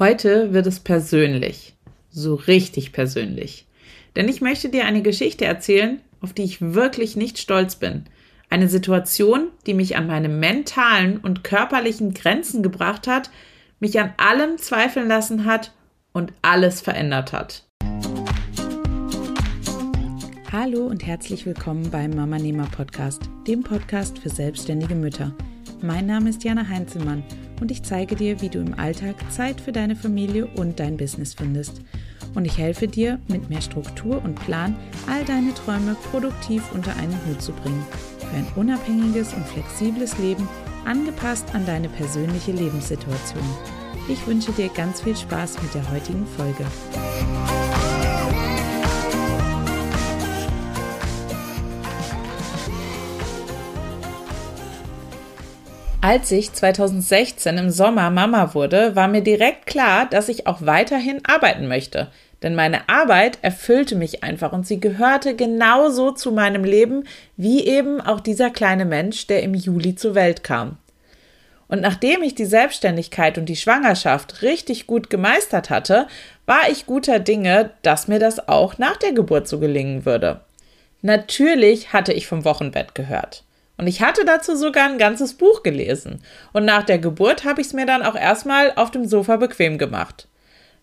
Heute wird es persönlich. So richtig persönlich. Denn ich möchte dir eine Geschichte erzählen, auf die ich wirklich nicht stolz bin. Eine Situation, die mich an meine mentalen und körperlichen Grenzen gebracht hat, mich an allem zweifeln lassen hat und alles verändert hat. Hallo und herzlich willkommen beim Mama Nehmer Podcast, dem Podcast für selbstständige Mütter. Mein Name ist Jana Heinzelmann und ich zeige dir, wie du im Alltag Zeit für deine Familie und dein Business findest. Und ich helfe dir, mit mehr Struktur und Plan all deine Träume produktiv unter einen Hut zu bringen. Für ein unabhängiges und flexibles Leben, angepasst an deine persönliche Lebenssituation. Ich wünsche dir ganz viel Spaß mit der heutigen Folge. Als ich 2016 im Sommer Mama wurde, war mir direkt klar, dass ich auch weiterhin arbeiten möchte. Denn meine Arbeit erfüllte mich einfach und sie gehörte genauso zu meinem Leben wie eben auch dieser kleine Mensch, der im Juli zur Welt kam. Und nachdem ich die Selbstständigkeit und die Schwangerschaft richtig gut gemeistert hatte, war ich guter Dinge, dass mir das auch nach der Geburt so gelingen würde. Natürlich hatte ich vom Wochenbett gehört. Und ich hatte dazu sogar ein ganzes Buch gelesen. Und nach der Geburt habe ich es mir dann auch erstmal auf dem Sofa bequem gemacht.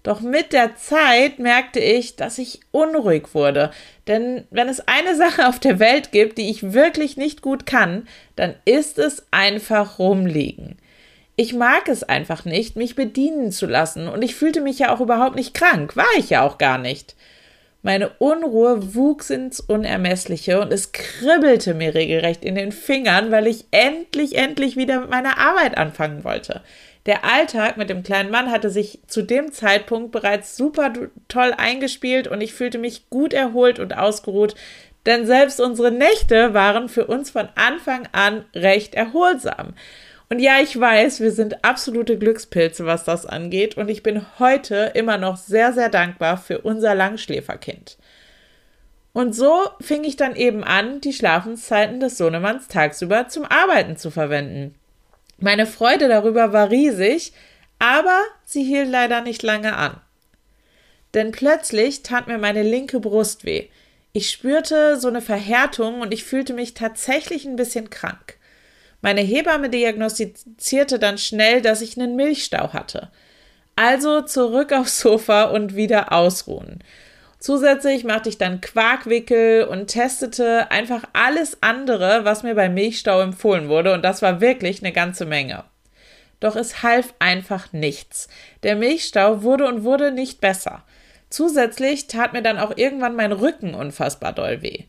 Doch mit der Zeit merkte ich, dass ich unruhig wurde. Denn wenn es eine Sache auf der Welt gibt, die ich wirklich nicht gut kann, dann ist es einfach rumliegen. Ich mag es einfach nicht, mich bedienen zu lassen, und ich fühlte mich ja auch überhaupt nicht krank, war ich ja auch gar nicht. Meine Unruhe wuchs ins Unermessliche und es kribbelte mir regelrecht in den Fingern, weil ich endlich, endlich wieder mit meiner Arbeit anfangen wollte. Der Alltag mit dem kleinen Mann hatte sich zu dem Zeitpunkt bereits super toll eingespielt und ich fühlte mich gut erholt und ausgeruht, denn selbst unsere Nächte waren für uns von Anfang an recht erholsam. Und ja, ich weiß, wir sind absolute Glückspilze, was das angeht. Und ich bin heute immer noch sehr, sehr dankbar für unser Langschläferkind. Und so fing ich dann eben an, die Schlafenszeiten des Sohnemanns tagsüber zum Arbeiten zu verwenden. Meine Freude darüber war riesig, aber sie hielt leider nicht lange an. Denn plötzlich tat mir meine linke Brust weh. Ich spürte so eine Verhärtung und ich fühlte mich tatsächlich ein bisschen krank. Meine Hebamme diagnostizierte dann schnell, dass ich einen Milchstau hatte. Also zurück aufs Sofa und wieder ausruhen. Zusätzlich machte ich dann Quarkwickel und testete einfach alles andere, was mir beim Milchstau empfohlen wurde, und das war wirklich eine ganze Menge. Doch es half einfach nichts. Der Milchstau wurde und wurde nicht besser. Zusätzlich tat mir dann auch irgendwann mein Rücken unfassbar doll weh.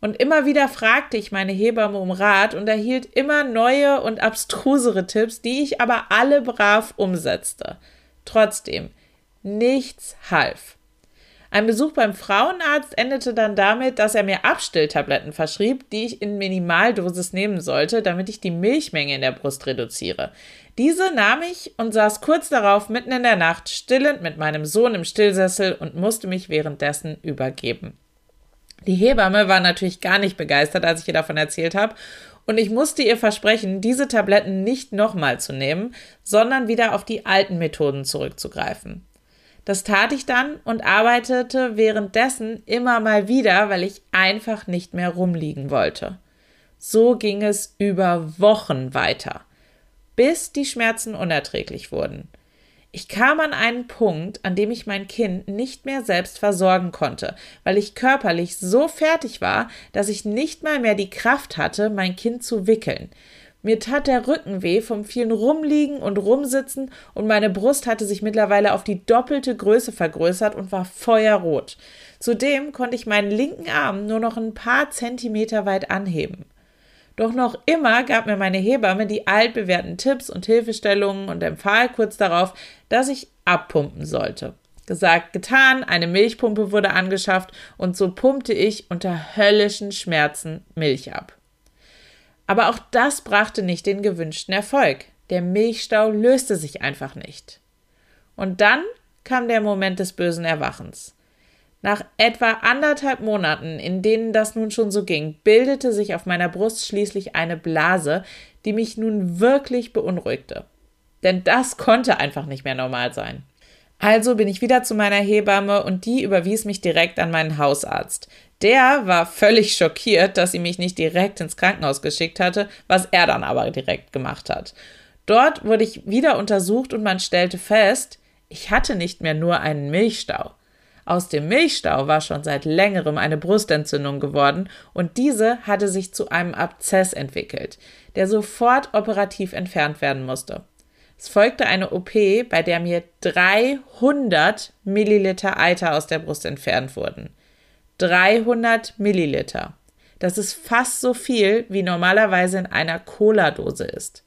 Und immer wieder fragte ich meine Hebamme um Rat und erhielt immer neue und abstrusere Tipps, die ich aber alle brav umsetzte. Trotzdem, nichts half. Ein Besuch beim Frauenarzt endete dann damit, dass er mir Abstilltabletten verschrieb, die ich in Minimaldosis nehmen sollte, damit ich die Milchmenge in der Brust reduziere. Diese nahm ich und saß kurz darauf mitten in der Nacht stillend mit meinem Sohn im Stillsessel und musste mich währenddessen übergeben. Die Hebamme war natürlich gar nicht begeistert, als ich ihr davon erzählt habe. Und ich musste ihr versprechen, diese Tabletten nicht nochmal zu nehmen, sondern wieder auf die alten Methoden zurückzugreifen. Das tat ich dann und arbeitete währenddessen immer mal wieder, weil ich einfach nicht mehr rumliegen wollte. So ging es über Wochen weiter, bis die Schmerzen unerträglich wurden. Ich kam an einen Punkt, an dem ich mein Kind nicht mehr selbst versorgen konnte, weil ich körperlich so fertig war, dass ich nicht mal mehr die Kraft hatte, mein Kind zu wickeln. Mir tat der Rücken weh vom vielen Rumliegen und Rumsitzen und meine Brust hatte sich mittlerweile auf die doppelte Größe vergrößert und war feuerrot. Zudem konnte ich meinen linken Arm nur noch ein paar Zentimeter weit anheben. Doch noch immer gab mir meine Hebamme die altbewährten Tipps und Hilfestellungen und empfahl kurz darauf, dass ich abpumpen sollte. Gesagt, getan, eine Milchpumpe wurde angeschafft und so pumpte ich unter höllischen Schmerzen Milch ab. Aber auch das brachte nicht den gewünschten Erfolg. Der Milchstau löste sich einfach nicht. Und dann kam der Moment des bösen Erwachens. Nach etwa anderthalb Monaten, in denen das nun schon so ging, bildete sich auf meiner Brust schließlich eine Blase, die mich nun wirklich beunruhigte. Denn das konnte einfach nicht mehr normal sein. Also bin ich wieder zu meiner Hebamme und die überwies mich direkt an meinen Hausarzt. Der war völlig schockiert, dass sie mich nicht direkt ins Krankenhaus geschickt hatte, was er dann aber direkt gemacht hat. Dort wurde ich wieder untersucht und man stellte fest, ich hatte nicht mehr nur einen Milchstau. Aus dem Milchstau war schon seit längerem eine Brustentzündung geworden und diese hatte sich zu einem Abzess entwickelt, der sofort operativ entfernt werden musste. Es folgte eine OP, bei der mir 300 Milliliter Eiter aus der Brust entfernt wurden. 300 Milliliter. Das ist fast so viel, wie normalerweise in einer Cola-Dose ist.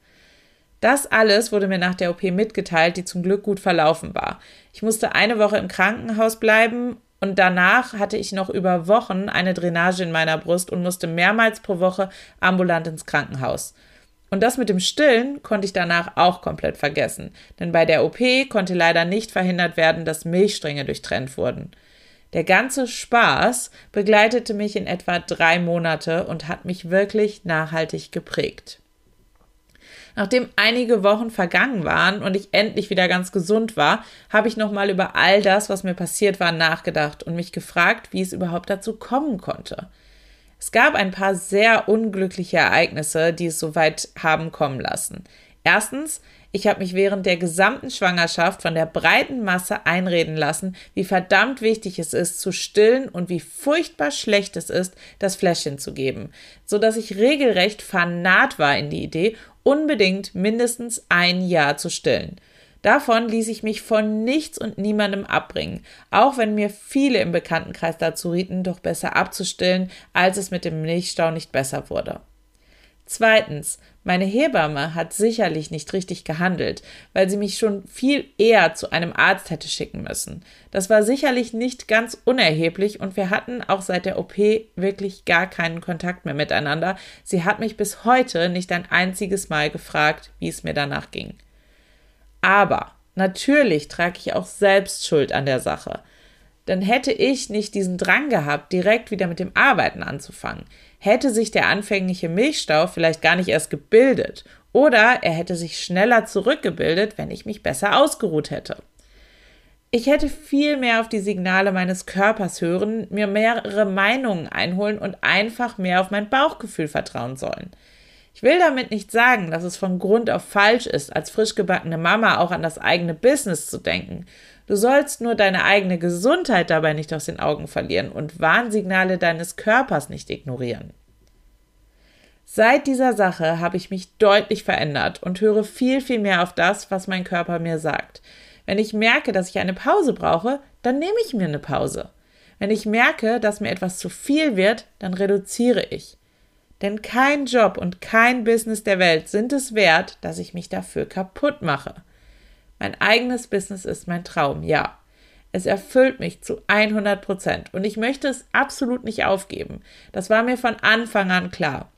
Das alles wurde mir nach der OP mitgeteilt, die zum Glück gut verlaufen war. Ich musste eine Woche im Krankenhaus bleiben und danach hatte ich noch über Wochen eine Drainage in meiner Brust und musste mehrmals pro Woche ambulant ins Krankenhaus. Und das mit dem Stillen konnte ich danach auch komplett vergessen, denn bei der OP konnte leider nicht verhindert werden, dass Milchstränge durchtrennt wurden. Der ganze Spaß begleitete mich in etwa drei Monate und hat mich wirklich nachhaltig geprägt. Nachdem einige Wochen vergangen waren und ich endlich wieder ganz gesund war, habe ich nochmal über all das, was mir passiert war, nachgedacht und mich gefragt, wie es überhaupt dazu kommen konnte. Es gab ein paar sehr unglückliche Ereignisse, die es so weit haben kommen lassen. Erstens, ich habe mich während der gesamten Schwangerschaft von der breiten Masse einreden lassen, wie verdammt wichtig es ist, zu stillen und wie furchtbar schlecht es ist, das Fläschchen zu geben, so dass ich regelrecht fanat war in die Idee, unbedingt mindestens ein Jahr zu stillen. Davon ließ ich mich von nichts und niemandem abbringen, auch wenn mir viele im Bekanntenkreis dazu rieten, doch besser abzustillen, als es mit dem Milchstau nicht besser wurde. Zweitens, meine Hebamme hat sicherlich nicht richtig gehandelt, weil sie mich schon viel eher zu einem Arzt hätte schicken müssen. Das war sicherlich nicht ganz unerheblich und wir hatten auch seit der OP wirklich gar keinen Kontakt mehr miteinander. Sie hat mich bis heute nicht ein einziges Mal gefragt, wie es mir danach ging. Aber natürlich trage ich auch selbst Schuld an der Sache. Denn hätte ich nicht diesen Drang gehabt, direkt wieder mit dem Arbeiten anzufangen, hätte sich der anfängliche Milchstau vielleicht gar nicht erst gebildet oder er hätte sich schneller zurückgebildet, wenn ich mich besser ausgeruht hätte. Ich hätte viel mehr auf die Signale meines Körpers hören, mir mehrere Meinungen einholen und einfach mehr auf mein Bauchgefühl vertrauen sollen. Ich will damit nicht sagen, dass es von Grund auf falsch ist, als frisch gebackene Mama auch an das eigene Business zu denken. Du sollst nur deine eigene Gesundheit dabei nicht aus den Augen verlieren und Warnsignale deines Körpers nicht ignorieren. Seit dieser Sache habe ich mich deutlich verändert und höre viel, viel mehr auf das, was mein Körper mir sagt. Wenn ich merke, dass ich eine Pause brauche, dann nehme ich mir eine Pause. Wenn ich merke, dass mir etwas zu viel wird, dann reduziere ich. Denn kein Job und kein Business der Welt sind es wert, dass ich mich dafür kaputt mache. Mein eigenes Business ist mein Traum, ja. Es erfüllt mich zu 100 Prozent und ich möchte es absolut nicht aufgeben. Das war mir von Anfang an klar.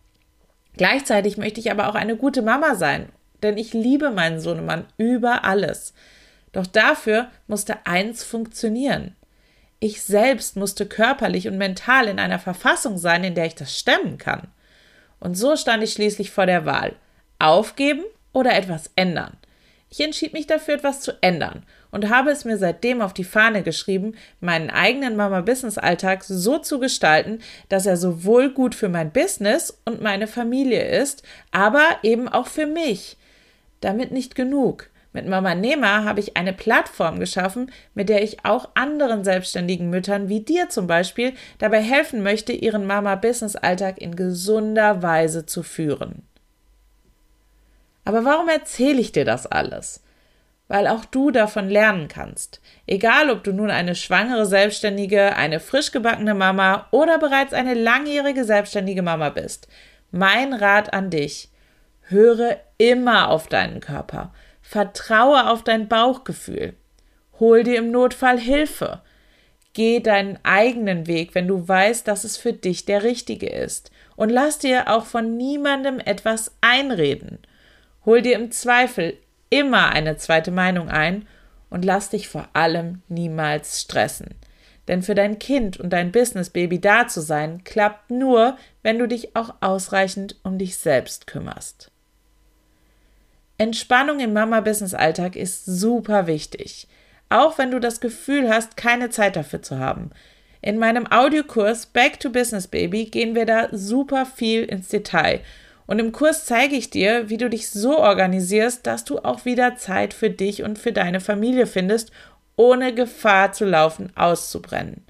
Gleichzeitig möchte ich aber auch eine gute Mama sein, denn ich liebe meinen Sohnemann über alles. Doch dafür musste eins funktionieren. Ich selbst musste körperlich und mental in einer Verfassung sein, in der ich das stemmen kann. Und so stand ich schließlich vor der Wahl. Aufgeben oder etwas ändern. Ich entschied mich dafür, etwas zu ändern und habe es mir seitdem auf die Fahne geschrieben, meinen eigenen Mama-Business-Alltag so zu gestalten, dass er sowohl gut für mein Business und meine Familie ist, aber eben auch für mich. Damit nicht genug. Mit Mama Nehmer habe ich eine Plattform geschaffen, mit der ich auch anderen selbstständigen Müttern wie dir zum Beispiel dabei helfen möchte, ihren Mama-Business-Alltag in gesunder Weise zu führen. Aber warum erzähle ich dir das alles? Weil auch du davon lernen kannst. Egal, ob du nun eine schwangere Selbstständige, eine frisch gebackene Mama oder bereits eine langjährige selbstständige Mama bist. Mein Rat an dich. Höre immer auf deinen Körper. Vertraue auf dein Bauchgefühl. Hol dir im Notfall Hilfe. Geh deinen eigenen Weg, wenn du weißt, dass es für dich der richtige ist. Und lass dir auch von niemandem etwas einreden. Hol dir im Zweifel immer eine zweite Meinung ein und lass dich vor allem niemals stressen. Denn für dein Kind und dein Business-Baby da zu sein, klappt nur, wenn du dich auch ausreichend um dich selbst kümmerst. Entspannung im Mama-Business-Alltag ist super wichtig. auch wenn du das Gefühl hast, keine Zeit dafür zu haben. In meinem Audiokurs Back to Business Baby gehen wir da super viel ins Detail. Und im Kurs zeige ich dir, wie du dich so organisierst, dass du auch wieder Zeit für dich und für deine Familie findest, ohne Gefahr zu laufen, auszubrennen.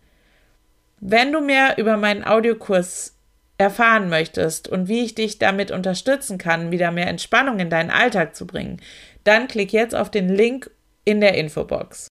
Wenn du mehr über meinen Audiokurs erfahren möchtest und wie ich dich damit unterstützen kann, wieder mehr Entspannung in deinen Alltag zu bringen, dann klick jetzt auf den Link in der Infobox.